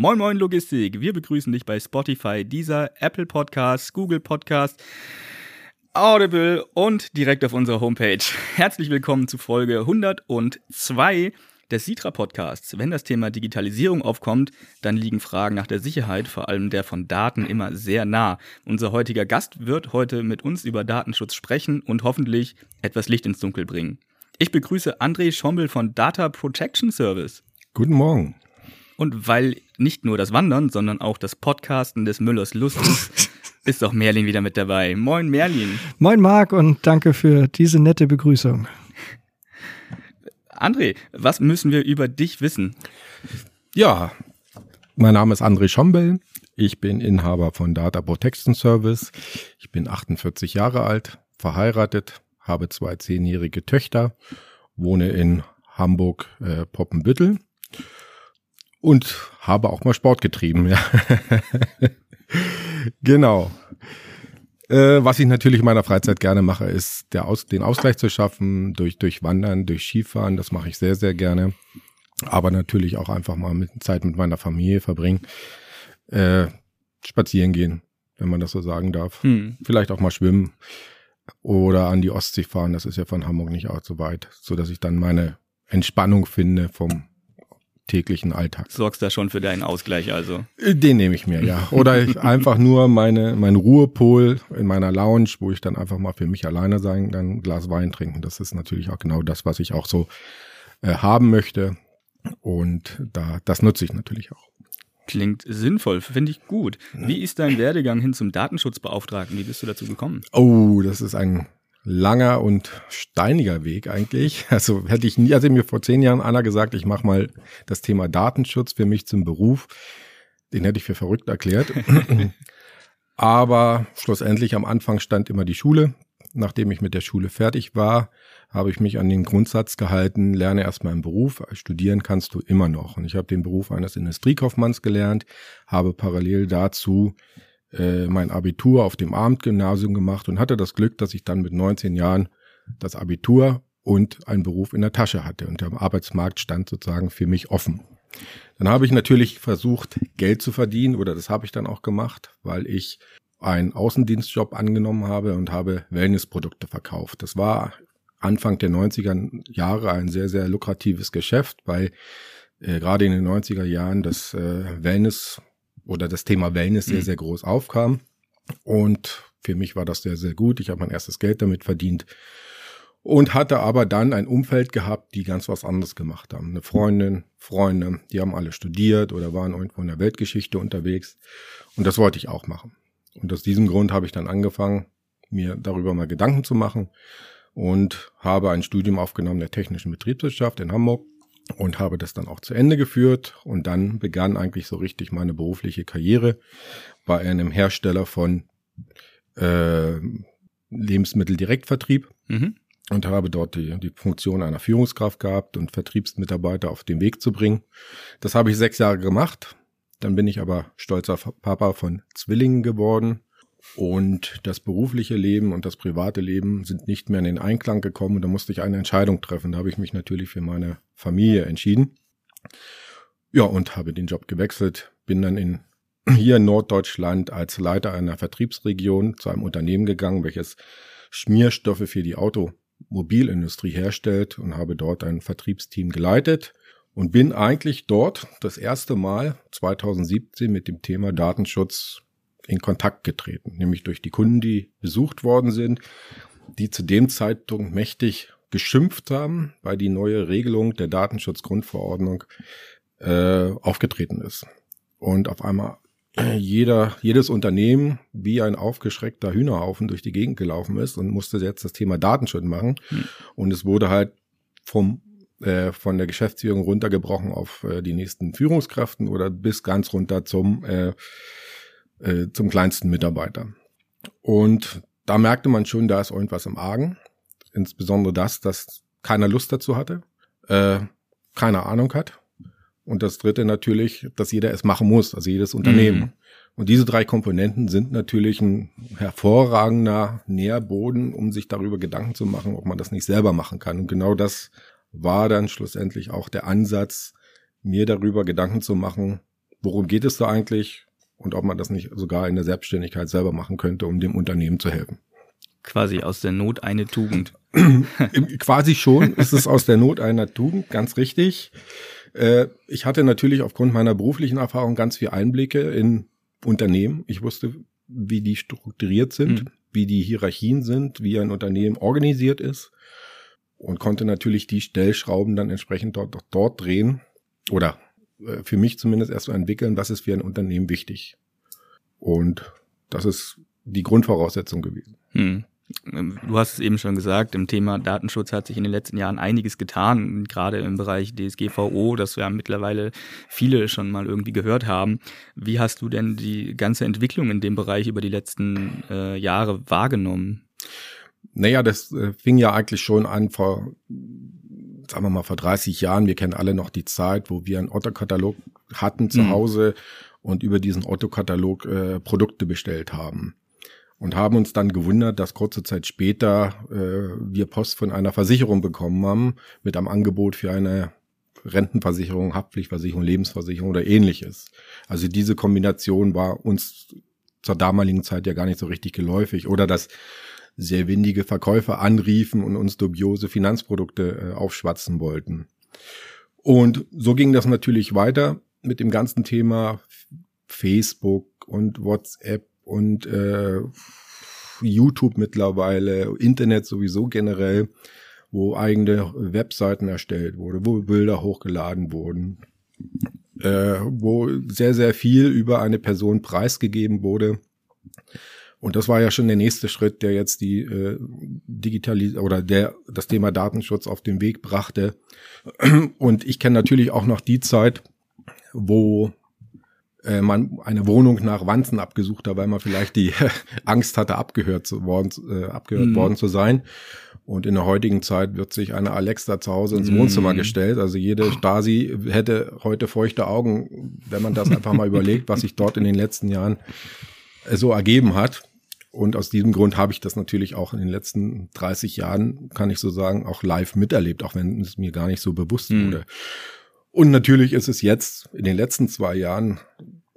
Moin Moin Logistik, wir begrüßen dich bei Spotify, dieser Apple Podcast, Google Podcast, Audible und direkt auf unserer Homepage. Herzlich willkommen zu Folge 102 des Sitra Podcasts. Wenn das Thema Digitalisierung aufkommt, dann liegen Fragen nach der Sicherheit, vor allem der von Daten, immer sehr nah. Unser heutiger Gast wird heute mit uns über Datenschutz sprechen und hoffentlich etwas Licht ins Dunkel bringen. Ich begrüße André Schombel von Data Protection Service. Guten Morgen. Und weil nicht nur das Wandern, sondern auch das Podcasten des Müllers Lust ist, ist auch Merlin wieder mit dabei. Moin Merlin. Moin Marc und danke für diese nette Begrüßung. André, was müssen wir über dich wissen? Ja, mein Name ist André Schombel. Ich bin Inhaber von Data Protection Service. Ich bin 48 Jahre alt, verheiratet, habe zwei zehnjährige Töchter, wohne in Hamburg äh, Poppenbüttel und habe auch mal Sport getrieben. Ja. genau. Äh, was ich natürlich in meiner Freizeit gerne mache, ist der Aus, den Ausgleich zu schaffen durch, durch Wandern, durch Skifahren. Das mache ich sehr, sehr gerne. Aber natürlich auch einfach mal mit Zeit mit meiner Familie verbringen. Äh, spazieren gehen, wenn man das so sagen darf. Hm. Vielleicht auch mal schwimmen oder an die Ostsee fahren. Das ist ja von Hamburg nicht auch so weit, so dass ich dann meine Entspannung finde vom täglichen Alltag. Sorgst da schon für deinen Ausgleich also? Den nehme ich mir, ja. Oder ich einfach nur meine, mein Ruhepol in meiner Lounge, wo ich dann einfach mal für mich alleine sein, dann ein Glas Wein trinken. Das ist natürlich auch genau das, was ich auch so äh, haben möchte. Und da, das nutze ich natürlich auch. Klingt sinnvoll, finde ich gut. Wie ist dein Werdegang hin zum Datenschutzbeauftragten? Wie bist du dazu gekommen? Oh, das ist ein langer und steiniger Weg eigentlich. Also hätte ich nie, also mir vor zehn Jahren einer gesagt, ich mache mal das Thema Datenschutz für mich zum Beruf, den hätte ich für verrückt erklärt. Aber schlussendlich am Anfang stand immer die Schule. Nachdem ich mit der Schule fertig war, habe ich mich an den Grundsatz gehalten, lerne erstmal einen Beruf, studieren kannst du immer noch. Und ich habe den Beruf eines Industriekaufmanns gelernt, habe parallel dazu äh, mein Abitur auf dem Abendgymnasium gemacht und hatte das Glück, dass ich dann mit 19 Jahren das Abitur und einen Beruf in der Tasche hatte und der Arbeitsmarkt stand sozusagen für mich offen. Dann habe ich natürlich versucht, Geld zu verdienen oder das habe ich dann auch gemacht, weil ich einen Außendienstjob angenommen habe und habe Wellnessprodukte verkauft. Das war Anfang der 90er Jahre ein sehr, sehr lukratives Geschäft, weil äh, gerade in den 90er Jahren das äh, Wellness oder das Thema Wellness sehr, mhm. sehr groß aufkam. Und für mich war das sehr, sehr gut. Ich habe mein erstes Geld damit verdient und hatte aber dann ein Umfeld gehabt, die ganz was anderes gemacht haben. Eine Freundin, Freunde, die haben alle studiert oder waren irgendwo in der Weltgeschichte unterwegs. Und das wollte ich auch machen. Und aus diesem Grund habe ich dann angefangen, mir darüber mal Gedanken zu machen und habe ein Studium aufgenommen der technischen Betriebswirtschaft in Hamburg und habe das dann auch zu Ende geführt und dann begann eigentlich so richtig meine berufliche Karriere bei einem Hersteller von äh, Lebensmitteldirektvertrieb mhm. und habe dort die, die Funktion einer Führungskraft gehabt und Vertriebsmitarbeiter auf den Weg zu bringen. Das habe ich sechs Jahre gemacht. Dann bin ich aber stolzer Papa von Zwillingen geworden und das berufliche Leben und das private Leben sind nicht mehr in den Einklang gekommen und da musste ich eine Entscheidung treffen. Da habe ich mich natürlich für meine Familie entschieden. Ja, und habe den Job gewechselt, bin dann in hier in Norddeutschland als Leiter einer Vertriebsregion zu einem Unternehmen gegangen, welches Schmierstoffe für die Automobilindustrie herstellt und habe dort ein Vertriebsteam geleitet und bin eigentlich dort das erste Mal 2017 mit dem Thema Datenschutz in Kontakt getreten, nämlich durch die Kunden, die besucht worden sind, die zu dem Zeitpunkt mächtig geschimpft haben, weil die neue Regelung der Datenschutzgrundverordnung äh, aufgetreten ist. Und auf einmal äh, jeder, jedes Unternehmen wie ein aufgeschreckter Hühnerhaufen durch die Gegend gelaufen ist und musste jetzt das Thema Datenschutz machen. Hm. Und es wurde halt vom äh, von der Geschäftsführung runtergebrochen auf äh, die nächsten Führungskräften oder bis ganz runter zum äh, äh, zum kleinsten Mitarbeiter. Und da merkte man schon, da ist irgendwas im Argen. Insbesondere das, dass keiner Lust dazu hatte, äh, keine Ahnung hat. Und das dritte natürlich, dass jeder es machen muss, also jedes Unternehmen. Mhm. Und diese drei Komponenten sind natürlich ein hervorragender Nährboden, um sich darüber Gedanken zu machen, ob man das nicht selber machen kann. Und genau das war dann schlussendlich auch der Ansatz, mir darüber Gedanken zu machen, worum geht es da eigentlich und ob man das nicht sogar in der Selbstständigkeit selber machen könnte, um dem Unternehmen zu helfen. Quasi aus der Not eine Tugend. Quasi schon ist es aus der Not einer Tugend, ganz richtig. Äh, ich hatte natürlich aufgrund meiner beruflichen Erfahrung ganz viel Einblicke in Unternehmen. Ich wusste, wie die strukturiert sind, mhm. wie die Hierarchien sind, wie ein Unternehmen organisiert ist und konnte natürlich die Stellschrauben dann entsprechend dort, dort drehen oder für mich zumindest erst so entwickeln, was ist für ein Unternehmen wichtig. Und das ist die Grundvoraussetzung gewesen. Hm. Du hast es eben schon gesagt, im Thema Datenschutz hat sich in den letzten Jahren einiges getan, gerade im Bereich DSGVO, das ja mittlerweile viele schon mal irgendwie gehört haben. Wie hast du denn die ganze Entwicklung in dem Bereich über die letzten äh, Jahre wahrgenommen? Naja, das äh, fing ja eigentlich schon an vor sagen wir mal, vor 30 Jahren, wir kennen alle noch die Zeit, wo wir einen Otto-Katalog hatten zu mhm. Hause und über diesen Otto-Katalog äh, Produkte bestellt haben. Und haben uns dann gewundert, dass kurze Zeit später äh, wir Post von einer Versicherung bekommen haben, mit einem Angebot für eine Rentenversicherung, Haftpflichtversicherung, Lebensversicherung oder ähnliches. Also diese Kombination war uns zur damaligen Zeit ja gar nicht so richtig geläufig. Oder dass sehr windige Verkäufer anriefen und uns dubiose Finanzprodukte äh, aufschwatzen wollten. Und so ging das natürlich weiter mit dem ganzen Thema Facebook und WhatsApp und äh, YouTube mittlerweile, Internet sowieso generell, wo eigene Webseiten erstellt wurde, wo Bilder hochgeladen wurden, äh, wo sehr, sehr viel über eine Person preisgegeben wurde. Und das war ja schon der nächste Schritt, der jetzt die äh, Digitalis oder der das Thema Datenschutz auf den Weg brachte. Und ich kenne natürlich auch noch die Zeit, wo äh, man eine Wohnung nach Wanzen abgesucht hat, weil man vielleicht die Angst hatte, abgehört zu worden, äh, abgehört mhm. worden zu sein. Und in der heutigen Zeit wird sich eine Alexa zu Hause ins Wohnzimmer mhm. gestellt. Also jede Stasi hätte heute feuchte Augen, wenn man das einfach mal überlegt, was sich dort in den letzten Jahren äh, so ergeben hat. Und aus diesem Grund habe ich das natürlich auch in den letzten 30 Jahren, kann ich so sagen, auch live miterlebt, auch wenn es mir gar nicht so bewusst mhm. wurde. Und natürlich ist es jetzt, in den letzten zwei Jahren,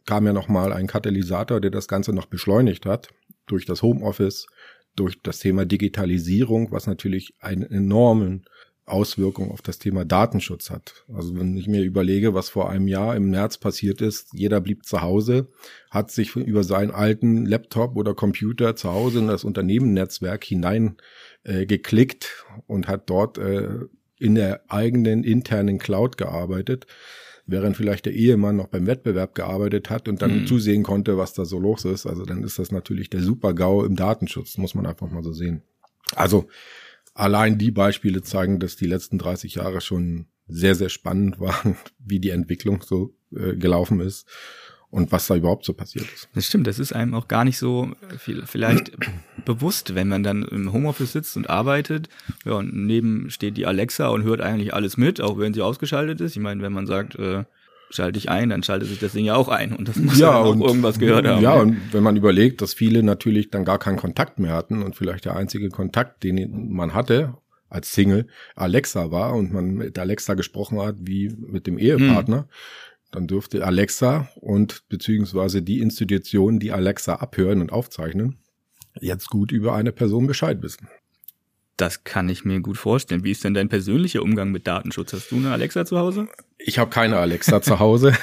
kam ja nochmal ein Katalysator, der das Ganze noch beschleunigt hat, durch das Homeoffice, durch das Thema Digitalisierung, was natürlich einen enormen Auswirkung auf das Thema Datenschutz hat. Also wenn ich mir überlege, was vor einem Jahr im März passiert ist, jeder blieb zu Hause, hat sich über seinen alten Laptop oder Computer zu Hause in das Unternehmennetzwerk hinein äh, geklickt und hat dort äh, in der eigenen internen Cloud gearbeitet, während vielleicht der Ehemann noch beim Wettbewerb gearbeitet hat und dann mhm. zusehen konnte, was da so los ist. Also dann ist das natürlich der Super-GAU im Datenschutz, muss man einfach mal so sehen. Also allein die Beispiele zeigen, dass die letzten 30 Jahre schon sehr, sehr spannend waren, wie die Entwicklung so äh, gelaufen ist und was da überhaupt so passiert ist. Das stimmt, das ist einem auch gar nicht so viel, vielleicht bewusst, wenn man dann im Homeoffice sitzt und arbeitet. Ja, und neben steht die Alexa und hört eigentlich alles mit, auch wenn sie ausgeschaltet ist. Ich meine, wenn man sagt, äh, schalte ich ein, dann schaltet sich das Ding ja auch ein und das muss ja, auch irgendwas gehört haben. Ja, und wenn man überlegt, dass viele natürlich dann gar keinen Kontakt mehr hatten und vielleicht der einzige Kontakt, den man hatte als Single, Alexa war und man mit Alexa gesprochen hat wie mit dem Ehepartner, hm. dann dürfte Alexa und beziehungsweise die Institutionen, die Alexa abhören und aufzeichnen, jetzt gut über eine Person Bescheid wissen. Das kann ich mir gut vorstellen. Wie ist denn dein persönlicher Umgang mit Datenschutz? Hast du eine Alexa zu Hause? Ich habe keine Alexa zu Hause.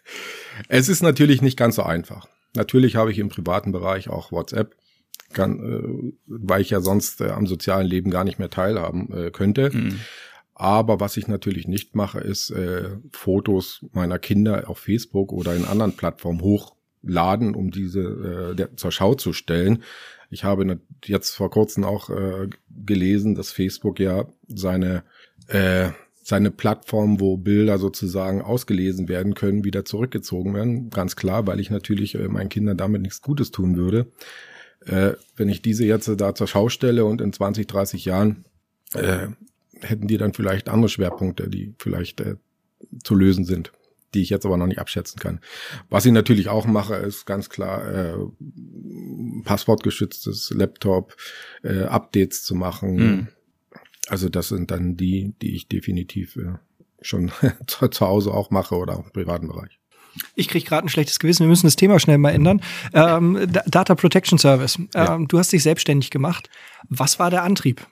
es ist natürlich nicht ganz so einfach. Natürlich habe ich im privaten Bereich auch WhatsApp, kann, äh, weil ich ja sonst äh, am sozialen Leben gar nicht mehr teilhaben äh, könnte. Mhm. Aber was ich natürlich nicht mache, ist äh, Fotos meiner Kinder auf Facebook oder in anderen Plattformen hochladen, um diese äh, der, zur Schau zu stellen. Ich habe jetzt vor kurzem auch äh, gelesen, dass Facebook ja seine äh, seine Plattform, wo Bilder sozusagen ausgelesen werden können, wieder zurückgezogen werden. Ganz klar, weil ich natürlich äh, meinen Kindern damit nichts Gutes tun würde. Äh, wenn ich diese jetzt da zur Schau stelle und in 20, 30 Jahren äh, hätten die dann vielleicht andere Schwerpunkte, die vielleicht äh, zu lösen sind, die ich jetzt aber noch nicht abschätzen kann. Was ich natürlich auch mache, ist ganz klar äh, passwortgeschütztes Laptop, äh, Updates zu machen. Mhm also das sind dann die, die ich definitiv äh, schon zu, Hause auch mache oder auch im privaten Bereich. Ich kriege gerade ein schlechtes Gewissen. Wir müssen das Thema schnell mal ändern. Ähm, Data Protection Service. Ähm, ja. Du hast dich selbstständig gemacht. Was war der Antrieb?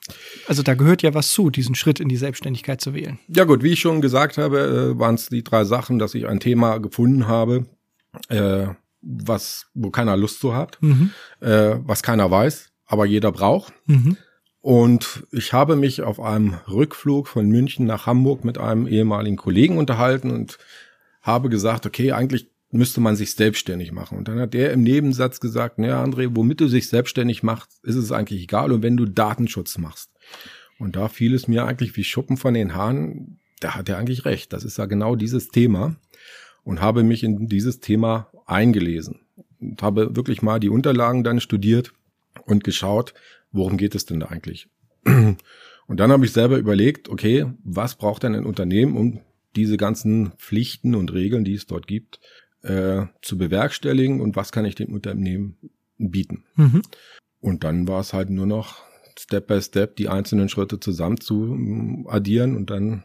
Also da gehört ja was zu, diesen Schritt in die Selbstständigkeit zu wählen. Ja gut, wie ich schon gesagt habe, äh, waren es die drei Sachen, dass ich ein Thema gefunden habe, äh, was wo keiner Lust zu hat, mhm. äh, was keiner weiß, aber jeder braucht. Mhm. Und ich habe mich auf einem Rückflug von München nach Hamburg mit einem ehemaligen Kollegen unterhalten und habe gesagt, okay, eigentlich müsste man sich selbstständig machen. Und dann hat der im Nebensatz gesagt, naja, André, womit du sich selbstständig machst, ist es eigentlich egal. Und wenn du Datenschutz machst. Und da fiel es mir eigentlich wie Schuppen von den Haaren, da hat er eigentlich recht. Das ist ja genau dieses Thema. Und habe mich in dieses Thema eingelesen. Und habe wirklich mal die Unterlagen dann studiert und geschaut, worum geht es denn da eigentlich? Und dann habe ich selber überlegt, okay, was braucht denn ein Unternehmen, um diese ganzen Pflichten und Regeln, die es dort gibt, äh, zu bewerkstelligen und was kann ich dem Unternehmen bieten? Mhm. Und dann war es halt nur noch Step by Step die einzelnen Schritte zusammen zu mm, addieren und dann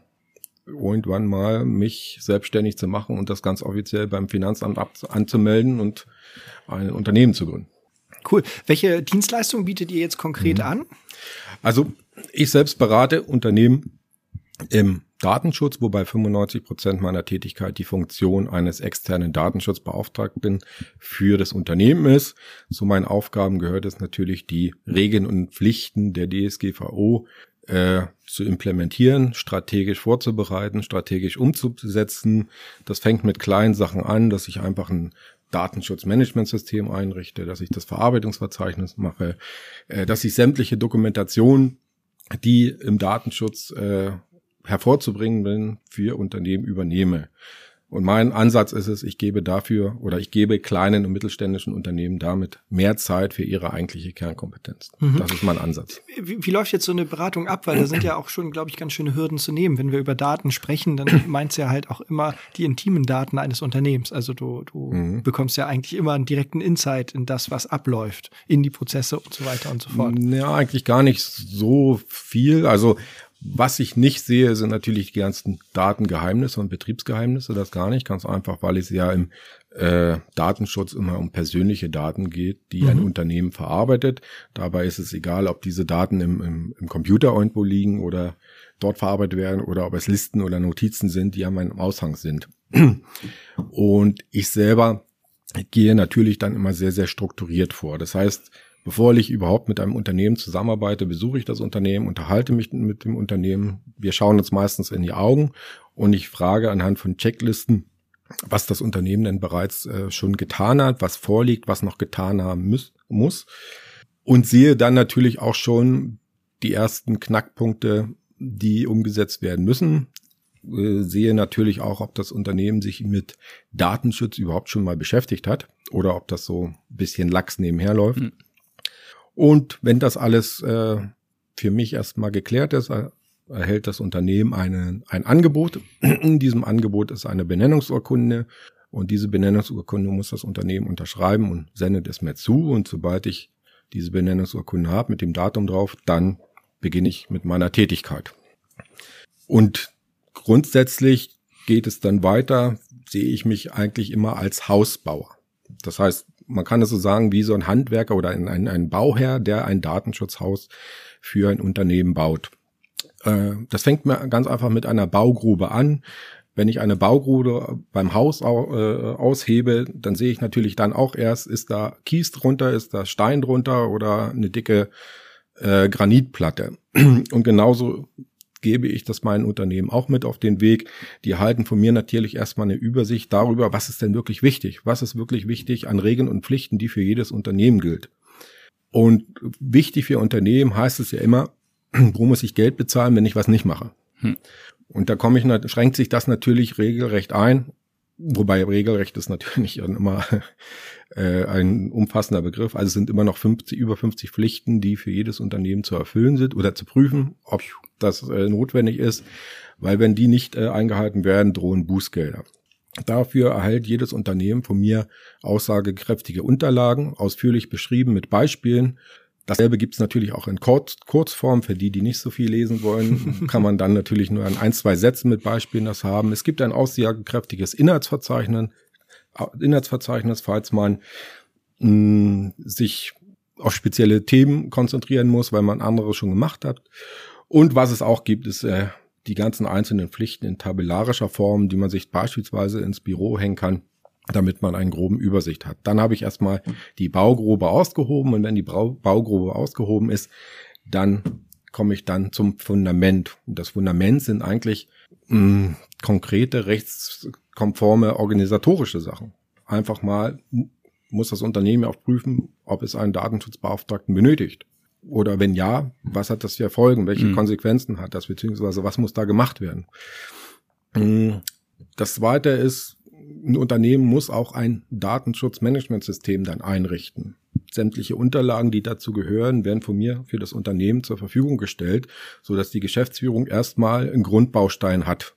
irgendwann mal mich selbstständig zu machen und das ganz offiziell beim Finanzamt anzumelden und ein Unternehmen zu gründen. Cool. Welche Dienstleistungen bietet ihr jetzt konkret mhm. an? Also ich selbst berate Unternehmen im Datenschutz, wobei 95 Prozent meiner Tätigkeit die Funktion eines externen Datenschutzbeauftragten für das Unternehmen ist. Zu meinen Aufgaben gehört es natürlich, die Regeln und Pflichten der DSGVO äh, zu implementieren, strategisch vorzubereiten, strategisch umzusetzen. Das fängt mit kleinen Sachen an, dass ich einfach ein Datenschutzmanagementsystem einrichte, dass ich das Verarbeitungsverzeichnis mache, äh, dass ich sämtliche Dokumentation, die im Datenschutz äh, hervorzubringen bin, für Unternehmen übernehme. Und mein Ansatz ist es, ich gebe dafür oder ich gebe kleinen und mittelständischen Unternehmen damit mehr Zeit für ihre eigentliche Kernkompetenz. Mhm. Das ist mein Ansatz. Wie, wie, läuft jetzt so eine Beratung ab? Weil da sind ja auch schon, glaube ich, ganz schöne Hürden zu nehmen. Wenn wir über Daten sprechen, dann meint es ja halt auch immer die intimen Daten eines Unternehmens. Also du, du mhm. bekommst ja eigentlich immer einen direkten Insight in das, was abläuft, in die Prozesse und so weiter und so fort. Ja, eigentlich gar nicht so viel. Also was ich nicht sehe, sind natürlich die ganzen Datengeheimnisse und Betriebsgeheimnisse, das gar nicht, ganz einfach, weil es ja im äh, Datenschutz immer um persönliche Daten geht, die mhm. ein Unternehmen verarbeitet. Dabei ist es egal, ob diese Daten im, im, im Computer irgendwo liegen oder dort verarbeitet werden oder ob es Listen oder Notizen sind, die an meinem Aushang sind. Und ich selber gehe natürlich dann immer sehr, sehr strukturiert vor. Das heißt, Bevor ich überhaupt mit einem Unternehmen zusammenarbeite, besuche ich das Unternehmen, unterhalte mich mit dem Unternehmen. Wir schauen uns meistens in die Augen und ich frage anhand von Checklisten, was das Unternehmen denn bereits äh, schon getan hat, was vorliegt, was noch getan haben muss, muss. Und sehe dann natürlich auch schon die ersten Knackpunkte, die umgesetzt werden müssen. Äh, sehe natürlich auch, ob das Unternehmen sich mit Datenschutz überhaupt schon mal beschäftigt hat oder ob das so ein bisschen lax nebenher läuft. Mhm. Und wenn das alles äh, für mich erstmal geklärt ist, erhält das Unternehmen eine, ein Angebot. In diesem Angebot ist eine Benennungsurkunde und diese Benennungsurkunde muss das Unternehmen unterschreiben und sendet es mir zu. Und sobald ich diese Benennungsurkunde habe mit dem Datum drauf, dann beginne ich mit meiner Tätigkeit. Und grundsätzlich geht es dann weiter, sehe ich mich eigentlich immer als Hausbauer. Das heißt, man kann es so sagen, wie so ein Handwerker oder ein, ein, ein Bauherr, der ein Datenschutzhaus für ein Unternehmen baut. Äh, das fängt mir ganz einfach mit einer Baugrube an. Wenn ich eine Baugrube beim Haus äh, aushebe, dann sehe ich natürlich dann auch erst, ist da Kies drunter, ist da Stein drunter oder eine dicke äh, Granitplatte. Und genauso gebe ich das meinen Unternehmen auch mit auf den Weg. Die erhalten von mir natürlich erstmal eine Übersicht darüber, was ist denn wirklich wichtig? Was ist wirklich wichtig an Regeln und Pflichten, die für jedes Unternehmen gilt? Und wichtig für Unternehmen heißt es ja immer, wo muss ich Geld bezahlen, wenn ich was nicht mache? Hm. Und da komme ich, schränkt sich das natürlich regelrecht ein. Wobei Regelrecht ist natürlich immer äh, ein umfassender Begriff. Also es sind immer noch 50, über 50 Pflichten, die für jedes Unternehmen zu erfüllen sind oder zu prüfen, ob das äh, notwendig ist, weil wenn die nicht äh, eingehalten werden, drohen Bußgelder. Dafür erhält jedes Unternehmen von mir aussagekräftige Unterlagen, ausführlich beschrieben mit Beispielen. Dasselbe gibt's natürlich auch in Kurz Kurzform. Für die, die nicht so viel lesen wollen, kann man dann natürlich nur an ein, zwei Sätzen mit Beispielen das haben. Es gibt ein aussagekräftiges Inhaltsverzeichnis, Inhaltsverzeichnis, falls man mh, sich auf spezielle Themen konzentrieren muss, weil man andere schon gemacht hat. Und was es auch gibt, ist äh, die ganzen einzelnen Pflichten in tabellarischer Form, die man sich beispielsweise ins Büro hängen kann, damit man einen groben Übersicht hat. Dann habe ich erstmal die Baugrube ausgehoben und wenn die Baugrube ausgehoben ist, dann komme ich dann zum Fundament. Und das Fundament sind eigentlich mh, hm, konkrete, rechtskonforme organisatorische Sachen. Einfach mal muss das Unternehmen auch prüfen, ob es einen Datenschutzbeauftragten benötigt. Oder wenn ja, was hat das für Folgen? Welche mhm. Konsequenzen hat das? Beziehungsweise was muss da gemacht werden? Hm, das zweite ist, ein Unternehmen muss auch ein Datenschutzmanagementsystem dann einrichten. Sämtliche Unterlagen, die dazu gehören, werden von mir für das Unternehmen zur Verfügung gestellt, so dass die Geschäftsführung erstmal einen Grundbaustein hat.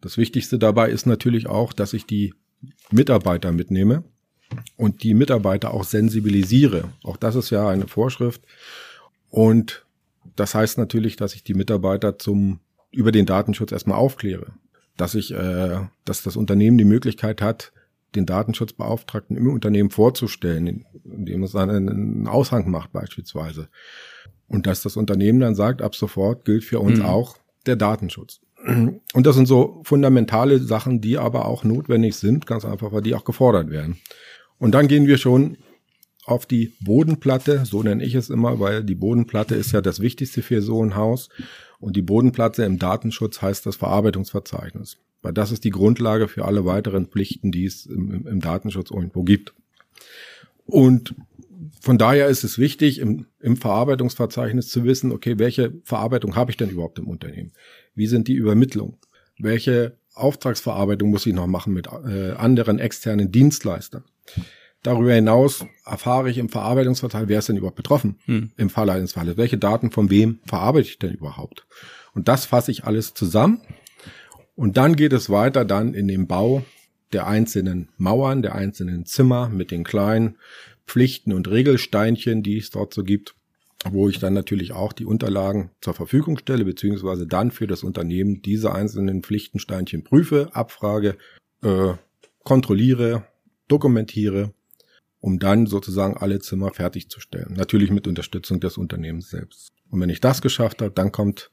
Das Wichtigste dabei ist natürlich auch, dass ich die Mitarbeiter mitnehme und die Mitarbeiter auch sensibilisiere. Auch das ist ja eine Vorschrift. Und das heißt natürlich, dass ich die Mitarbeiter zum über den Datenschutz erstmal aufkläre, dass ich, äh, dass das Unternehmen die Möglichkeit hat, den Datenschutzbeauftragten im Unternehmen vorzustellen, indem es dann einen Aushang macht beispielsweise. Und dass das Unternehmen dann sagt, ab sofort gilt für uns mhm. auch der Datenschutz. Und das sind so fundamentale Sachen, die aber auch notwendig sind, ganz einfach, weil die auch gefordert werden. Und dann gehen wir schon auf die Bodenplatte, so nenne ich es immer, weil die Bodenplatte ist ja das Wichtigste für so ein Haus. Und die Bodenplatte im Datenschutz heißt das Verarbeitungsverzeichnis. Weil das ist die Grundlage für alle weiteren Pflichten, die es im, im Datenschutz irgendwo gibt. Und von daher ist es wichtig, im, im Verarbeitungsverzeichnis zu wissen, okay, welche Verarbeitung habe ich denn überhaupt im Unternehmen? Wie sind die Übermittlungen? Welche Auftragsverarbeitung muss ich noch machen mit äh, anderen externen Dienstleistern? Darüber hinaus erfahre ich im Verarbeitungsverteil, wer ist denn überhaupt betroffen hm. im Fall eines Falles? Welche Daten von wem verarbeite ich denn überhaupt? Und das fasse ich alles zusammen. Und dann geht es weiter dann in den Bau der einzelnen Mauern, der einzelnen Zimmer mit den kleinen Pflichten und Regelsteinchen, die es dort so gibt, wo ich dann natürlich auch die Unterlagen zur Verfügung stelle, beziehungsweise dann für das Unternehmen diese einzelnen Pflichtensteinchen prüfe, abfrage, äh, kontrolliere dokumentiere, um dann sozusagen alle Zimmer fertigzustellen. Natürlich mit Unterstützung des Unternehmens selbst. Und wenn ich das geschafft habe, dann kommt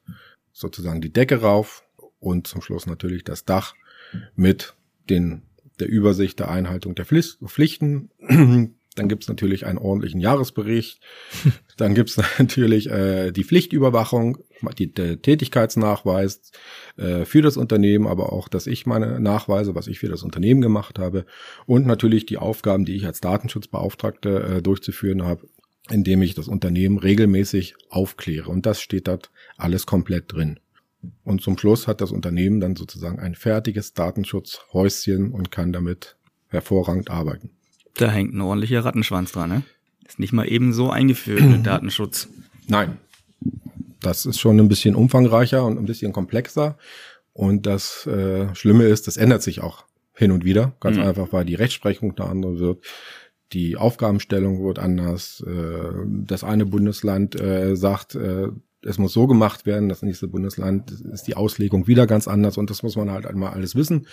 sozusagen die Decke rauf und zum Schluss natürlich das Dach mit den, der Übersicht der Einhaltung der Pflichten, dann gibt's natürlich einen ordentlichen Jahresbericht. Dann gibt's natürlich äh, die Pflichtüberwachung, die, der Tätigkeitsnachweis äh, für das Unternehmen, aber auch, dass ich meine Nachweise, was ich für das Unternehmen gemacht habe. Und natürlich die Aufgaben, die ich als Datenschutzbeauftragte äh, durchzuführen habe, indem ich das Unternehmen regelmäßig aufkläre. Und das steht dort alles komplett drin. Und zum Schluss hat das Unternehmen dann sozusagen ein fertiges Datenschutzhäuschen und kann damit hervorragend arbeiten. Da hängt ein ordentlicher Rattenschwanz dran, ne? Ist nicht mal eben so eingeführt mit Datenschutz. Nein. Das ist schon ein bisschen umfangreicher und ein bisschen komplexer. Und das äh, Schlimme ist, das ändert sich auch hin und wieder. Ganz mhm. einfach, weil die Rechtsprechung eine andere wird. Die Aufgabenstellung wird anders. Äh, das eine Bundesland äh, sagt, äh, es muss so gemacht werden, das nächste Bundesland ist die Auslegung wieder ganz anders und das muss man halt einmal alles wissen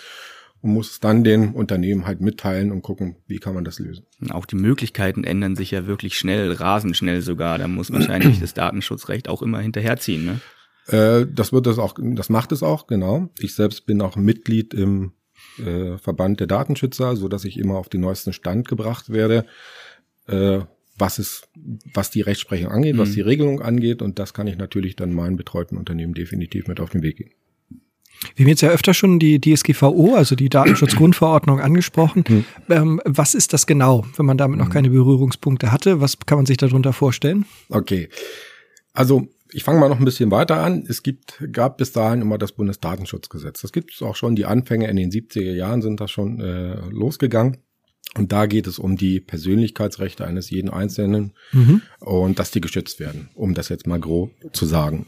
und muss es dann den Unternehmen halt mitteilen und gucken, wie kann man das lösen. Auch die Möglichkeiten ändern sich ja wirklich schnell, rasend schnell sogar. Da muss wahrscheinlich das Datenschutzrecht auch immer hinterherziehen. Ne? Äh, das wird das auch, das macht es auch genau. Ich selbst bin auch Mitglied im äh, Verband der Datenschützer, so dass ich immer auf den neuesten Stand gebracht werde, äh, was es, was die Rechtsprechung angeht, mhm. was die Regelung angeht. Und das kann ich natürlich dann meinen betreuten Unternehmen definitiv mit auf den Weg geben. Wir haben jetzt ja öfter schon die DSGVO, also die Datenschutzgrundverordnung, angesprochen. Hm. Ähm, was ist das genau, wenn man damit noch hm. keine Berührungspunkte hatte? Was kann man sich darunter vorstellen? Okay. Also ich fange mal noch ein bisschen weiter an. Es gibt, gab bis dahin immer das Bundesdatenschutzgesetz. Das gibt es auch schon. Die Anfänge in den 70er Jahren sind da schon äh, losgegangen. Und da geht es um die Persönlichkeitsrechte eines jeden Einzelnen mhm. und dass die geschützt werden, um das jetzt mal grob zu sagen.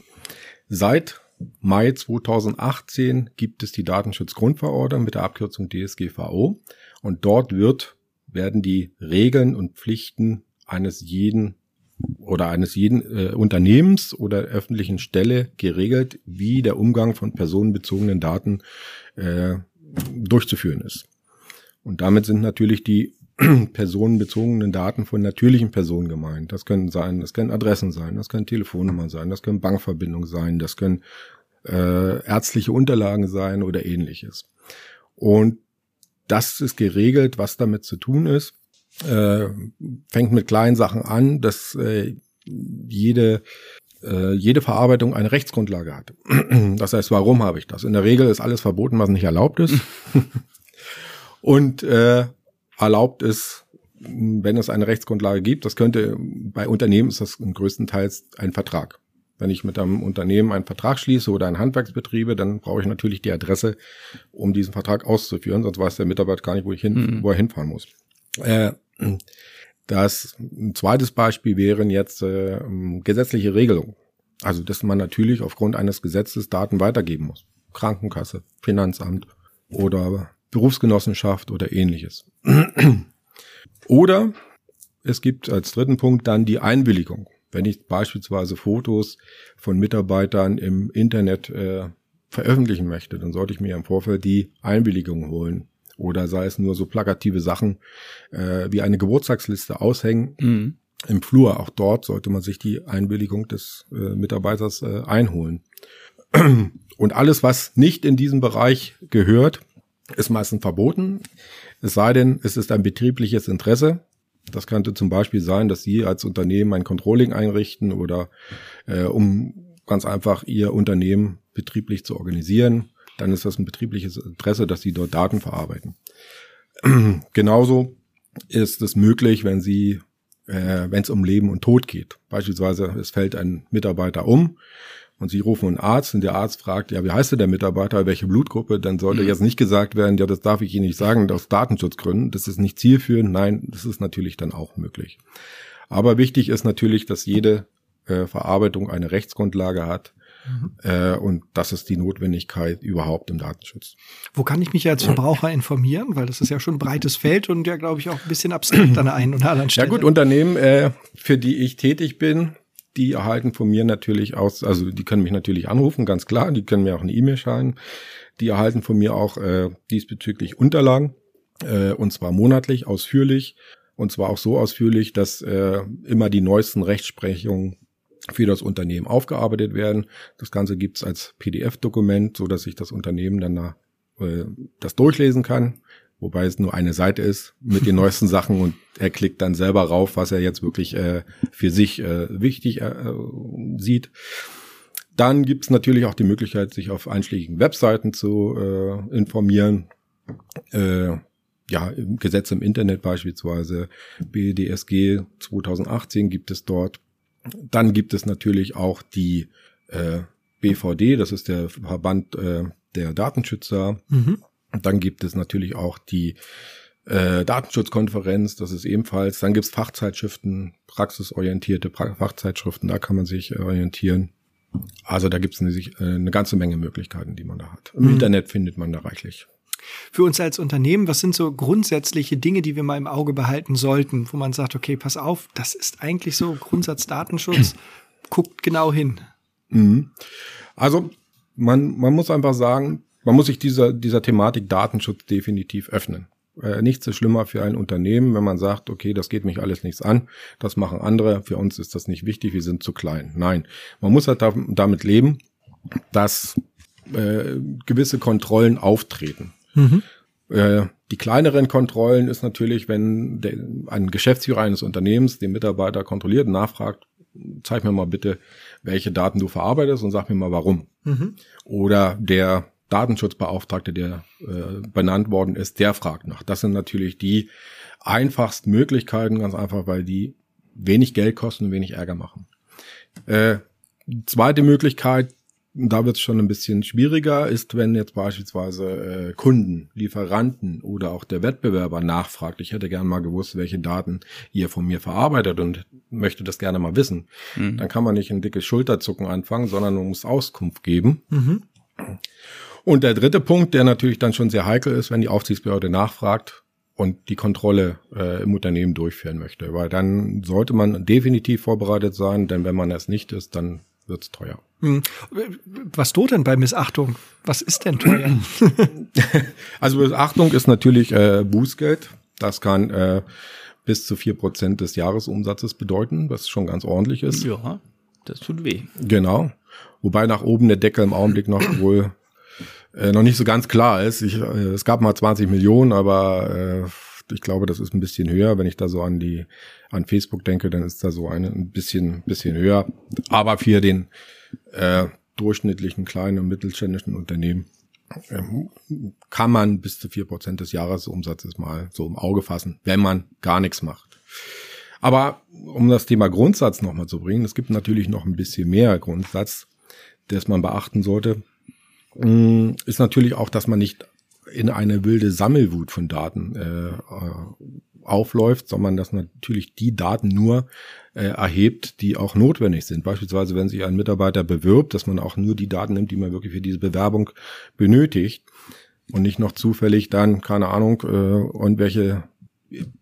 Seit Mai 2018 gibt es die Datenschutzgrundverordnung mit der Abkürzung DSGVO und dort wird, werden die Regeln und Pflichten eines jeden oder eines jeden äh, Unternehmens oder öffentlichen Stelle geregelt, wie der Umgang von personenbezogenen Daten äh, durchzuführen ist. Und damit sind natürlich die personenbezogenen Daten von natürlichen Personen gemeint. Das können sein, das können Adressen sein, das können Telefonnummern sein, das können Bankverbindungen sein, das können äh, ärztliche Unterlagen sein oder ähnliches. Und das ist geregelt, was damit zu tun ist. Äh, fängt mit kleinen Sachen an, dass äh, jede äh, jede Verarbeitung eine Rechtsgrundlage hat. Das heißt, warum habe ich das? In der Regel ist alles verboten, was nicht erlaubt ist. Und äh, erlaubt ist, wenn es eine Rechtsgrundlage gibt. Das könnte bei Unternehmen ist das größtenteils ein Vertrag. Wenn ich mit einem Unternehmen einen Vertrag schließe oder einen Handwerksbetriebe, dann brauche ich natürlich die Adresse, um diesen Vertrag auszuführen, sonst weiß der Mitarbeiter gar nicht, wo ich hin, mhm. wo er hinfahren muss. Äh, das ein zweites Beispiel wären jetzt äh, gesetzliche Regelungen. Also, dass man natürlich aufgrund eines Gesetzes Daten weitergeben muss. Krankenkasse, Finanzamt oder Berufsgenossenschaft oder ähnliches. oder es gibt als dritten Punkt dann die Einwilligung. Wenn ich beispielsweise Fotos von Mitarbeitern im Internet äh, veröffentlichen möchte, dann sollte ich mir im Vorfeld die Einwilligung holen. Oder sei es nur so plakative Sachen äh, wie eine Geburtstagsliste aushängen mhm. im Flur. Auch dort sollte man sich die Einwilligung des äh, Mitarbeiters äh, einholen. Und alles, was nicht in diesem Bereich gehört, ist meistens verboten. Es sei denn, es ist ein betriebliches Interesse. Das könnte zum Beispiel sein, dass Sie als Unternehmen ein Controlling einrichten oder äh, um ganz einfach Ihr Unternehmen betrieblich zu organisieren. Dann ist das ein betriebliches Interesse, dass Sie dort Daten verarbeiten. Genauso ist es möglich, wenn Sie, äh, wenn es um Leben und Tod geht. Beispielsweise es fällt ein Mitarbeiter um und Sie rufen einen Arzt und der Arzt fragt, ja, wie heißt denn der Mitarbeiter, welche Blutgruppe, dann sollte mhm. jetzt nicht gesagt werden, ja, das darf ich Ihnen nicht sagen, aus Datenschutzgründen. Das ist nicht zielführend. Nein, das ist natürlich dann auch möglich. Aber wichtig ist natürlich, dass jede äh, Verarbeitung eine Rechtsgrundlage hat. Mhm. Äh, und das ist die Notwendigkeit überhaupt im Datenschutz. Wo kann ich mich als Verbraucher informieren? Weil das ist ja schon ein breites Feld und ja, glaube ich, auch ein bisschen abstrakt an der einen oder anderen Stelle. Ja gut, Unternehmen, äh, für die ich tätig bin, die erhalten von mir natürlich aus, also die können mich natürlich anrufen, ganz klar, die können mir auch eine E-Mail schreiben. Die erhalten von mir auch äh, diesbezüglich Unterlagen, äh, und zwar monatlich, ausführlich, und zwar auch so ausführlich, dass äh, immer die neuesten Rechtsprechungen für das Unternehmen aufgearbeitet werden. Das Ganze gibt's als PDF-Dokument, so dass sich das Unternehmen dann da, äh, das durchlesen kann wobei es nur eine Seite ist mit den neuesten Sachen und er klickt dann selber rauf, was er jetzt wirklich äh, für sich äh, wichtig äh, sieht. Dann gibt es natürlich auch die Möglichkeit, sich auf einschlägigen Webseiten zu äh, informieren. Äh, ja, im Gesetz im Internet beispielsweise, BDSG 2018 gibt es dort. Dann gibt es natürlich auch die äh, BVD, das ist der Verband äh, der Datenschützer. Mhm. Und dann gibt es natürlich auch die äh, Datenschutzkonferenz, das ist ebenfalls. Dann gibt's Fachzeitschriften, praxisorientierte pra Fachzeitschriften, da kann man sich orientieren. Also da gibt's eine, äh, eine ganze Menge Möglichkeiten, die man da hat. Im mhm. Internet findet man da reichlich. Für uns als Unternehmen, was sind so grundsätzliche Dinge, die wir mal im Auge behalten sollten, wo man sagt, okay, pass auf, das ist eigentlich so Grundsatz Datenschutz, guckt genau hin. Mhm. Also man, man muss einfach sagen, man muss sich dieser, dieser Thematik Datenschutz definitiv öffnen. Äh, nichts ist schlimmer für ein Unternehmen, wenn man sagt, okay, das geht mich alles nichts an, das machen andere, für uns ist das nicht wichtig, wir sind zu klein. Nein, man muss halt damit leben, dass äh, gewisse Kontrollen auftreten. Mhm. Äh, die kleineren Kontrollen ist natürlich, wenn der, ein Geschäftsführer eines Unternehmens den Mitarbeiter kontrolliert und nachfragt, zeig mir mal bitte, welche Daten du verarbeitest und sag mir mal warum. Mhm. Oder der Datenschutzbeauftragte, der äh, benannt worden ist, der fragt nach. Das sind natürlich die einfachsten Möglichkeiten, ganz einfach, weil die wenig Geld kosten und wenig Ärger machen. Äh, zweite Möglichkeit, da wird es schon ein bisschen schwieriger, ist, wenn jetzt beispielsweise äh, Kunden, Lieferanten oder auch der Wettbewerber nachfragt, ich hätte gerne mal gewusst, welche Daten ihr von mir verarbeitet und möchte das gerne mal wissen. Mhm. Dann kann man nicht ein dickes Schulterzucken anfangen, sondern man muss Auskunft geben. Mhm. Und der dritte Punkt, der natürlich dann schon sehr heikel ist, wenn die Aufsichtsbehörde nachfragt und die Kontrolle äh, im Unternehmen durchführen möchte. Weil dann sollte man definitiv vorbereitet sein, denn wenn man es nicht ist, dann wird's teuer. Hm. Was droht denn bei Missachtung? Was ist denn teuer? also Missachtung ist natürlich äh, Bußgeld. Das kann äh, bis zu vier Prozent des Jahresumsatzes bedeuten, was schon ganz ordentlich ist. Ja, das tut weh. Genau. Wobei nach oben der Deckel im Augenblick noch wohl äh, noch nicht so ganz klar ist. Ich, äh, es gab mal 20 Millionen, aber äh, ich glaube, das ist ein bisschen höher. Wenn ich da so an die an Facebook denke, dann ist da so eine ein bisschen bisschen höher. Aber für den äh, durchschnittlichen kleinen und mittelständischen Unternehmen äh, kann man bis zu vier Prozent des Jahresumsatzes mal so im Auge fassen, wenn man gar nichts macht. Aber um das Thema Grundsatz nochmal zu bringen, es gibt natürlich noch ein bisschen mehr Grundsatz, das man beachten sollte. Mm, ist natürlich auch, dass man nicht in eine wilde Sammelwut von Daten äh, äh, aufläuft, sondern dass natürlich die Daten nur äh, erhebt, die auch notwendig sind. Beispielsweise, wenn sich ein Mitarbeiter bewirbt, dass man auch nur die Daten nimmt, die man wirklich für diese Bewerbung benötigt und nicht noch zufällig dann, keine Ahnung, äh, irgendwelche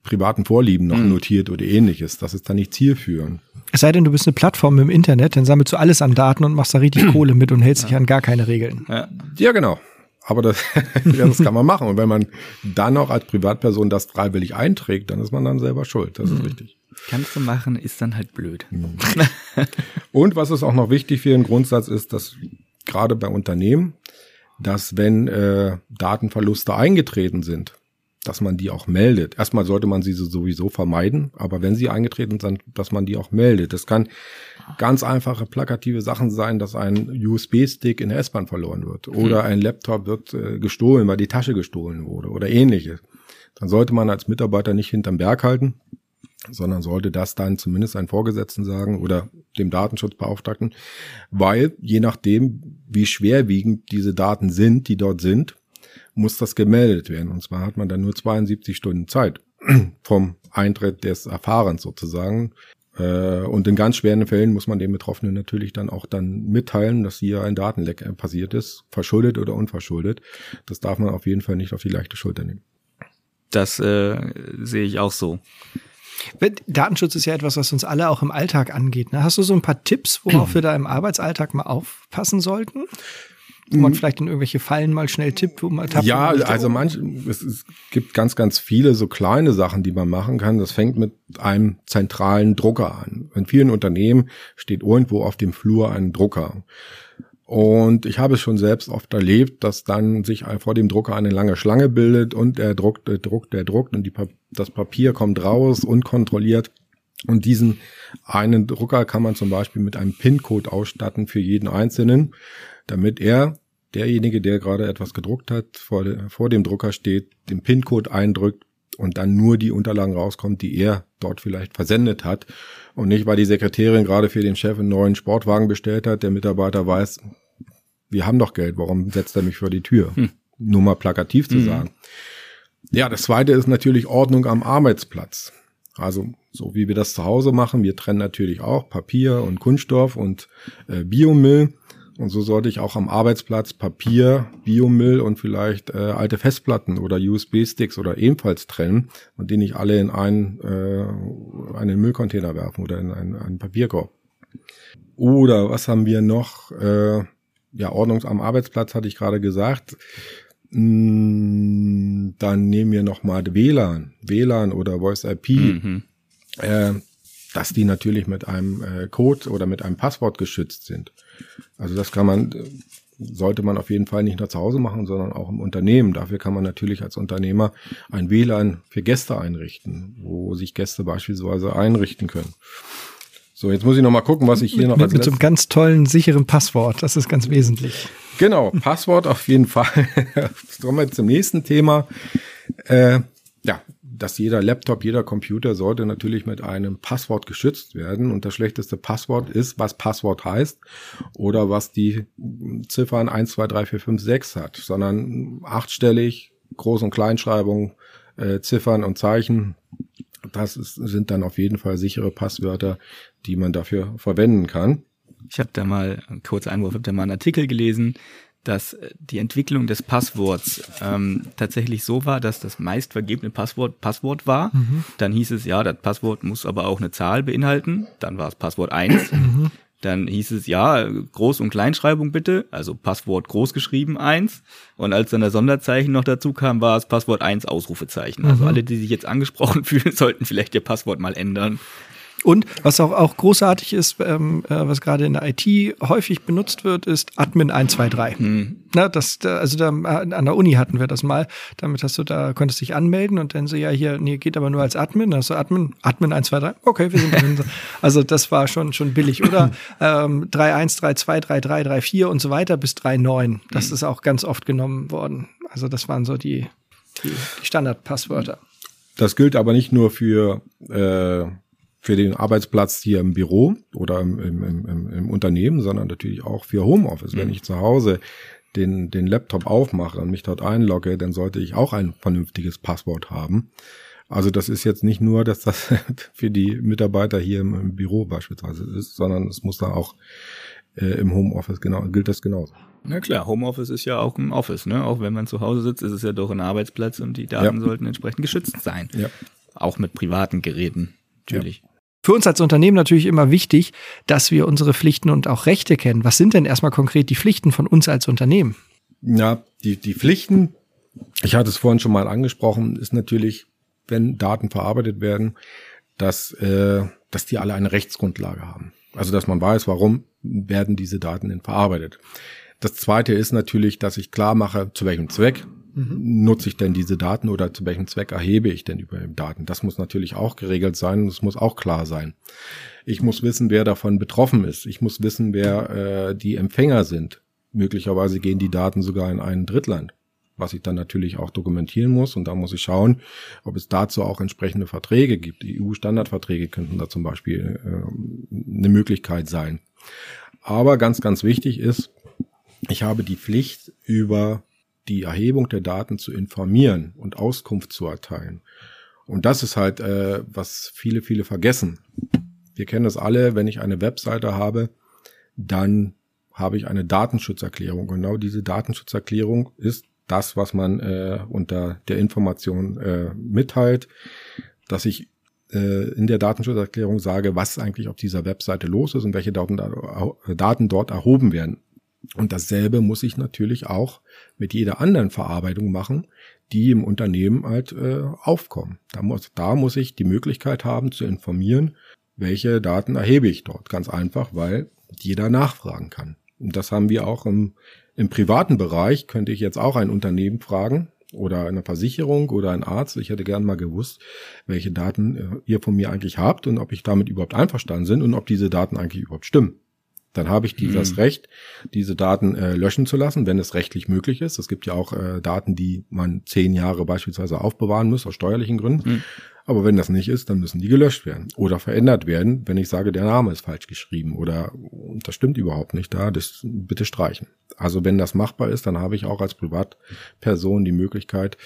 privaten Vorlieben noch mhm. notiert oder ähnliches. Das ist dann nicht zielführend. Es sei denn, du bist eine Plattform im Internet, dann sammelst du alles an Daten und machst da richtig Kohle mit und hältst ja. dich an gar keine Regeln. Ja, ja genau. Aber das, das kann man machen. Und wenn man dann auch als Privatperson das freiwillig einträgt, dann ist man dann selber schuld. Das ist mhm. richtig. Kannst du machen, ist dann halt blöd. Mhm. Und was ist auch noch wichtig für den Grundsatz ist, dass gerade bei Unternehmen, dass wenn äh, Datenverluste eingetreten sind, dass man die auch meldet. Erstmal sollte man sie sowieso vermeiden, aber wenn sie eingetreten sind, dass man die auch meldet. Das kann ganz einfache plakative Sachen sein, dass ein USB-Stick in der S-Bahn verloren wird oder mhm. ein Laptop wird äh, gestohlen, weil die Tasche gestohlen wurde oder ähnliches. Dann sollte man als Mitarbeiter nicht hinterm Berg halten, sondern sollte das dann zumindest einen Vorgesetzten sagen oder dem Datenschutzbeauftragten, weil je nachdem, wie schwerwiegend diese Daten sind, die dort sind, muss das gemeldet werden. Und zwar hat man dann nur 72 Stunden Zeit vom Eintritt des Erfahrens sozusagen. Äh, und in ganz schweren Fällen muss man den Betroffenen natürlich dann auch dann mitteilen, dass hier ein Datenleck passiert ist, verschuldet oder unverschuldet. Das darf man auf jeden Fall nicht auf die leichte Schulter nehmen. Das äh, sehe ich auch so. Datenschutz ist ja etwas, was uns alle auch im Alltag angeht. Ne? Hast du so ein paar Tipps, worauf wir da im Arbeitsalltag mal aufpassen sollten? Wo man mhm. vielleicht in irgendwelche Fallen mal schnell tippt, wo man tappt. Ja, also manch, es, es gibt ganz, ganz viele so kleine Sachen, die man machen kann. Das fängt mit einem zentralen Drucker an. In vielen Unternehmen steht irgendwo auf dem Flur ein Drucker. Und ich habe es schon selbst oft erlebt, dass dann sich vor dem Drucker eine lange Schlange bildet und er druckt, er druckt, er druckt und die, das Papier kommt raus unkontrolliert. Und diesen einen Drucker kann man zum Beispiel mit einem PIN-Code ausstatten für jeden einzelnen damit er, derjenige, der gerade etwas gedruckt hat, vor, de, vor dem Drucker steht, den PIN-Code eindrückt und dann nur die Unterlagen rauskommt, die er dort vielleicht versendet hat. Und nicht, weil die Sekretärin gerade für den Chef einen neuen Sportwagen bestellt hat, der Mitarbeiter weiß, wir haben doch Geld, warum setzt er mich vor die Tür? Hm. Nur mal plakativ zu hm. sagen. Ja, das zweite ist natürlich Ordnung am Arbeitsplatz. Also so wie wir das zu Hause machen, wir trennen natürlich auch Papier und Kunststoff und äh, Biomüll. Und so sollte ich auch am Arbeitsplatz Papier, Biomüll und vielleicht äh, alte Festplatten oder USB-Sticks oder ebenfalls trennen und die nicht alle in einen, äh, einen Müllcontainer werfen oder in einen, einen Papierkorb. Oder was haben wir noch? Äh, ja, Ordnung am Arbeitsplatz hatte ich gerade gesagt. Mm, dann nehmen wir noch mal WLAN, WLAN oder Voice IP. Mhm. Äh, dass die natürlich mit einem äh, Code oder mit einem Passwort geschützt sind. Also das kann man, sollte man auf jeden Fall nicht nur zu Hause machen, sondern auch im Unternehmen. Dafür kann man natürlich als Unternehmer ein WLAN für Gäste einrichten, wo sich Gäste beispielsweise einrichten können. So, jetzt muss ich noch mal gucken, was ich hier noch mit, als mit so einem ganz tollen sicheren Passwort. Das ist ganz wesentlich. Genau, Passwort auf jeden Fall. Kommen wir zum nächsten Thema. Äh, ja, dass jeder Laptop, jeder Computer sollte natürlich mit einem Passwort geschützt werden. Und das schlechteste Passwort ist, was Passwort heißt oder was die Ziffern 1, 2, 3, 4, 5, 6 hat, sondern achtstellig, Groß- und Kleinschreibung, äh, Ziffern und Zeichen. Das ist, sind dann auf jeden Fall sichere Passwörter, die man dafür verwenden kann. Ich habe da mal, kurzer Einwurf, habe da mal einen Artikel gelesen, dass äh, die Entwicklung des Passworts ähm, tatsächlich so war, dass das meistvergebene Passwort Passwort war. Mhm. Dann hieß es, ja, das Passwort muss aber auch eine Zahl beinhalten. Dann war es Passwort 1. Mhm. dann hieß es ja, Groß- und Kleinschreibung bitte, also Passwort groß geschrieben eins. Und als dann der Sonderzeichen noch dazu kam, war es Passwort eins Ausrufezeichen. Also mhm. alle, die sich jetzt angesprochen fühlen, sollten vielleicht ihr Passwort mal ändern. Und was auch, auch großartig ist, ähm, äh, was gerade in der IT häufig benutzt wird, ist Admin 123. Hm. Na, das, also da, an der Uni hatten wir das mal. Damit hast du da, konntest dich anmelden und dann so, ja, hier, nee, geht aber nur als Admin. Dann hast du Admin, Admin 123. Okay, wir sind drin. also das war schon, schon billig. Oder ähm, 31, 32, 33, 34 und so weiter bis 39. Das hm. ist auch ganz oft genommen worden. Also das waren so die, die, die Standardpasswörter. Das gilt aber nicht nur für äh, für den Arbeitsplatz hier im Büro oder im, im, im, im Unternehmen, sondern natürlich auch für Homeoffice. Mhm. Wenn ich zu Hause den, den Laptop aufmache und mich dort einlogge, dann sollte ich auch ein vernünftiges Passwort haben. Also das ist jetzt nicht nur, dass das für die Mitarbeiter hier im, Büro beispielsweise ist, sondern es muss da auch äh, im Homeoffice genau, gilt das genauso. Na klar, Homeoffice ist ja auch ein Office, ne? Auch wenn man zu Hause sitzt, ist es ja doch ein Arbeitsplatz und die Daten ja. sollten entsprechend geschützt sein. Ja. Auch mit privaten Geräten, natürlich. Ja für uns als Unternehmen natürlich immer wichtig, dass wir unsere Pflichten und auch Rechte kennen. Was sind denn erstmal konkret die Pflichten von uns als Unternehmen? Ja, die, die Pflichten, ich hatte es vorhin schon mal angesprochen, ist natürlich, wenn Daten verarbeitet werden, dass, äh, dass die alle eine Rechtsgrundlage haben. Also dass man weiß, warum werden diese Daten denn verarbeitet. Das zweite ist natürlich, dass ich klar mache, zu welchem Zweck mhm. nutze ich denn diese Daten oder zu welchem Zweck erhebe ich denn über Daten? Das muss natürlich auch geregelt sein und es muss auch klar sein. Ich muss wissen, wer davon betroffen ist. Ich muss wissen, wer äh, die Empfänger sind. Möglicherweise gehen die Daten sogar in ein Drittland, was ich dann natürlich auch dokumentieren muss. Und da muss ich schauen, ob es dazu auch entsprechende Verträge gibt. EU-Standardverträge könnten da zum Beispiel äh, eine Möglichkeit sein. Aber ganz, ganz wichtig ist, ich habe die Pflicht, über die Erhebung der Daten zu informieren und Auskunft zu erteilen. Und das ist halt, äh, was viele, viele vergessen. Wir kennen das alle, wenn ich eine Webseite habe, dann habe ich eine Datenschutzerklärung. Genau diese Datenschutzerklärung ist das, was man äh, unter der Information äh, mitteilt, dass ich äh, in der Datenschutzerklärung sage, was eigentlich auf dieser Webseite los ist und welche Daten, Daten dort erhoben werden. Und dasselbe muss ich natürlich auch mit jeder anderen Verarbeitung machen, die im Unternehmen halt äh, aufkommen. Da muss, da muss ich die Möglichkeit haben zu informieren, welche Daten erhebe ich dort. Ganz einfach, weil jeder nachfragen kann. Und das haben wir auch im, im privaten Bereich, könnte ich jetzt auch ein Unternehmen fragen oder eine Versicherung oder ein Arzt. Ich hätte gern mal gewusst, welche Daten äh, ihr von mir eigentlich habt und ob ich damit überhaupt einverstanden bin und ob diese Daten eigentlich überhaupt stimmen. Dann habe ich dieses mhm. Recht, diese Daten äh, löschen zu lassen, wenn es rechtlich möglich ist. Es gibt ja auch äh, Daten, die man zehn Jahre beispielsweise aufbewahren muss, aus steuerlichen Gründen. Mhm. Aber wenn das nicht ist, dann müssen die gelöscht werden oder verändert werden, wenn ich sage, der Name ist falsch geschrieben oder das stimmt überhaupt nicht da, das bitte streichen. Also wenn das machbar ist, dann habe ich auch als Privatperson die Möglichkeit,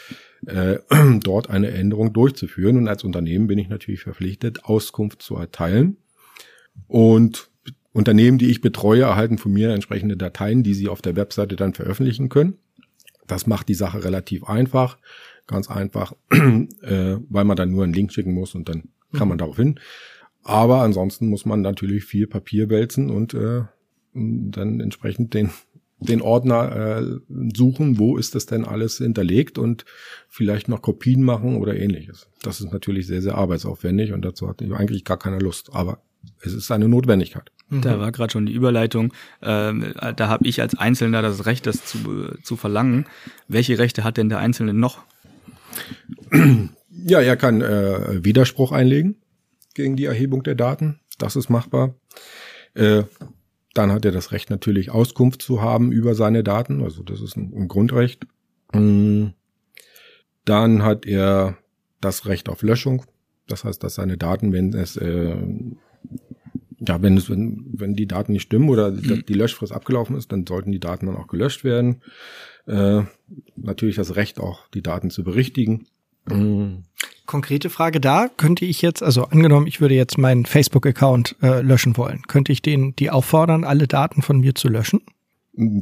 äh, dort eine Änderung durchzuführen. Und als Unternehmen bin ich natürlich verpflichtet, Auskunft zu erteilen. Und Unternehmen, die ich betreue, erhalten von mir entsprechende Dateien, die sie auf der Webseite dann veröffentlichen können. Das macht die Sache relativ einfach, ganz einfach, äh, weil man dann nur einen Link schicken muss und dann kann man mhm. darauf hin. Aber ansonsten muss man natürlich viel Papier wälzen und äh, dann entsprechend den den Ordner äh, suchen, wo ist das denn alles hinterlegt und vielleicht noch Kopien machen oder ähnliches. Das ist natürlich sehr, sehr arbeitsaufwendig und dazu hatte ich eigentlich gar keine Lust. Aber es ist eine Notwendigkeit. Da mhm. war gerade schon die Überleitung. Ähm, da habe ich als Einzelner das Recht, das zu, zu verlangen. Welche Rechte hat denn der Einzelne noch? Ja, er kann äh, Widerspruch einlegen gegen die Erhebung der Daten. Das ist machbar. Äh, dann hat er das Recht natürlich Auskunft zu haben über seine Daten. Also das ist ein, ein Grundrecht. Mm. Dann hat er das Recht auf Löschung. Das heißt, dass seine Daten, wenn es äh, ja, wenn, es, wenn, wenn die Daten nicht stimmen oder mhm. die Löschfrist abgelaufen ist, dann sollten die Daten dann auch gelöscht werden. Äh, natürlich das Recht auch, die Daten zu berichtigen. Mhm. Konkrete Frage da, könnte ich jetzt, also angenommen, ich würde jetzt meinen Facebook-Account äh, löschen wollen, könnte ich den die auffordern, alle Daten von mir zu löschen?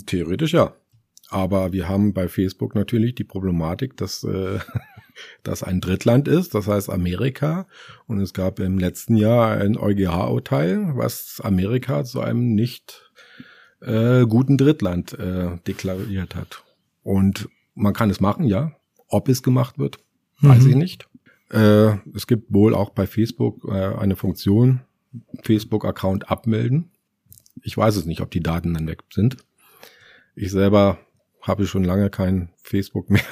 Theoretisch ja. Aber wir haben bei Facebook natürlich die Problematik, dass äh, das ein Drittland ist, das heißt Amerika. Und es gab im letzten Jahr ein EuGH-Urteil, was Amerika zu einem nicht äh, guten Drittland äh, deklariert hat. Und man kann es machen, ja. Ob es gemacht wird, weiß mhm. ich nicht. Äh, es gibt wohl auch bei Facebook äh, eine Funktion, Facebook-Account abmelden. Ich weiß es nicht, ob die Daten dann weg sind. Ich selber habe schon lange kein Facebook mehr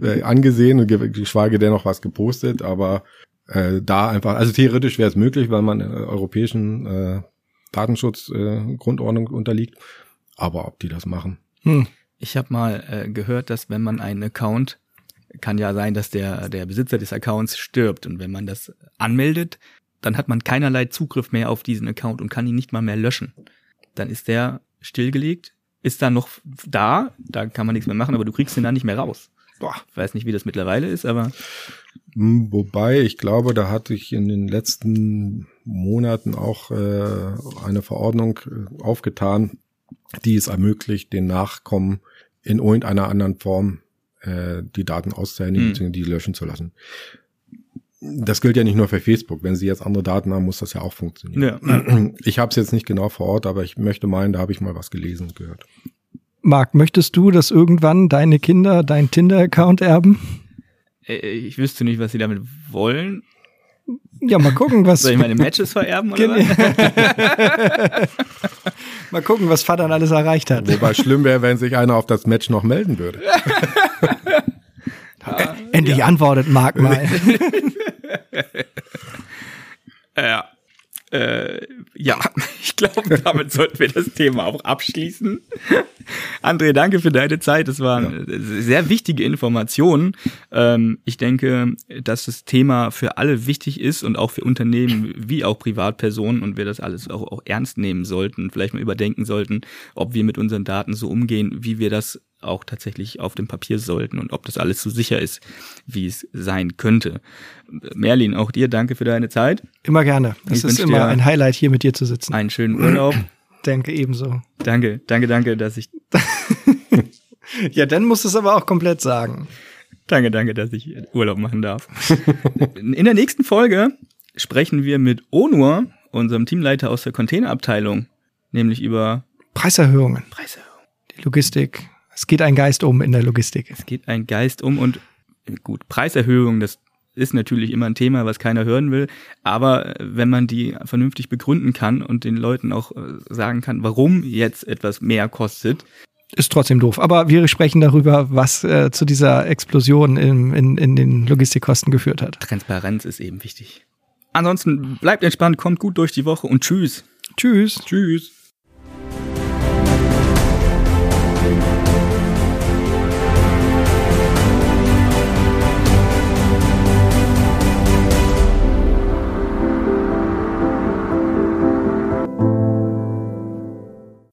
ja. angesehen und geschweige denn noch was gepostet, aber äh, da einfach, also theoretisch wäre es möglich, weil man äh, europäischen äh, Datenschutzgrundordnung äh, unterliegt, aber ob die das machen. Hm. Ich habe mal äh, gehört, dass wenn man einen Account, kann ja sein, dass der, der Besitzer des Accounts stirbt und wenn man das anmeldet, dann hat man keinerlei Zugriff mehr auf diesen Account und kann ihn nicht mal mehr löschen. Dann ist der stillgelegt, ist dann noch da, da kann man nichts mehr machen, aber du kriegst ihn dann nicht mehr raus. Boah, weiß nicht, wie das mittlerweile ist, aber. Hm, wobei, ich glaube, da hatte ich in den letzten Monaten auch äh, eine Verordnung äh, aufgetan, die es ermöglicht, den Nachkommen in irgendeiner anderen Form äh, die Daten auszuhändigen, mhm. die löschen zu lassen das gilt ja nicht nur für Facebook. Wenn Sie jetzt andere Daten haben, muss das ja auch funktionieren. Ja. Ich habe es jetzt nicht genau vor Ort, aber ich möchte meinen, da habe ich mal was gelesen und gehört. Marc, möchtest du, dass irgendwann deine Kinder deinen Tinder-Account erben? Äh, ich wüsste nicht, was sie damit wollen. Ja, mal gucken, was. Soll ich meine Matches vererben oder was? mal gucken, was Vater alles erreicht hat. Wobei schlimm wäre, wenn sich einer auf das Match noch melden würde. Endlich ja. antwortet Marc mal. ja. Äh, ja, ich glaube, damit sollten wir das Thema auch abschließen. André, danke für deine Zeit. Das waren ja. sehr wichtige Informationen. Ähm, ich denke, dass das Thema für alle wichtig ist und auch für Unternehmen wie auch Privatpersonen und wir das alles auch, auch ernst nehmen sollten, vielleicht mal überdenken sollten, ob wir mit unseren Daten so umgehen, wie wir das auch tatsächlich auf dem Papier sollten und ob das alles so sicher ist, wie es sein könnte. Merlin, auch dir danke für deine Zeit. Immer gerne. Es ist immer ein Highlight, hier mit dir zu sitzen. Einen schönen Urlaub. Danke, ebenso. Danke, danke, danke, dass ich. ja, dann musst du es aber auch komplett sagen. Danke, danke, dass ich Urlaub machen darf. In der nächsten Folge sprechen wir mit Onur, unserem Teamleiter aus der Containerabteilung, nämlich über Preiserhöhungen. Preiserhöhungen. Die Logistik, es geht ein Geist um in der Logistik. Es geht ein Geist um und äh, gut, Preiserhöhungen, das ist natürlich immer ein Thema, was keiner hören will. Aber äh, wenn man die vernünftig begründen kann und den Leuten auch äh, sagen kann, warum jetzt etwas mehr kostet, ist trotzdem doof. Aber wir sprechen darüber, was äh, zu dieser Explosion in, in, in den Logistikkosten geführt hat. Transparenz ist eben wichtig. Ansonsten bleibt entspannt, kommt gut durch die Woche und tschüss. Tschüss. Tschüss.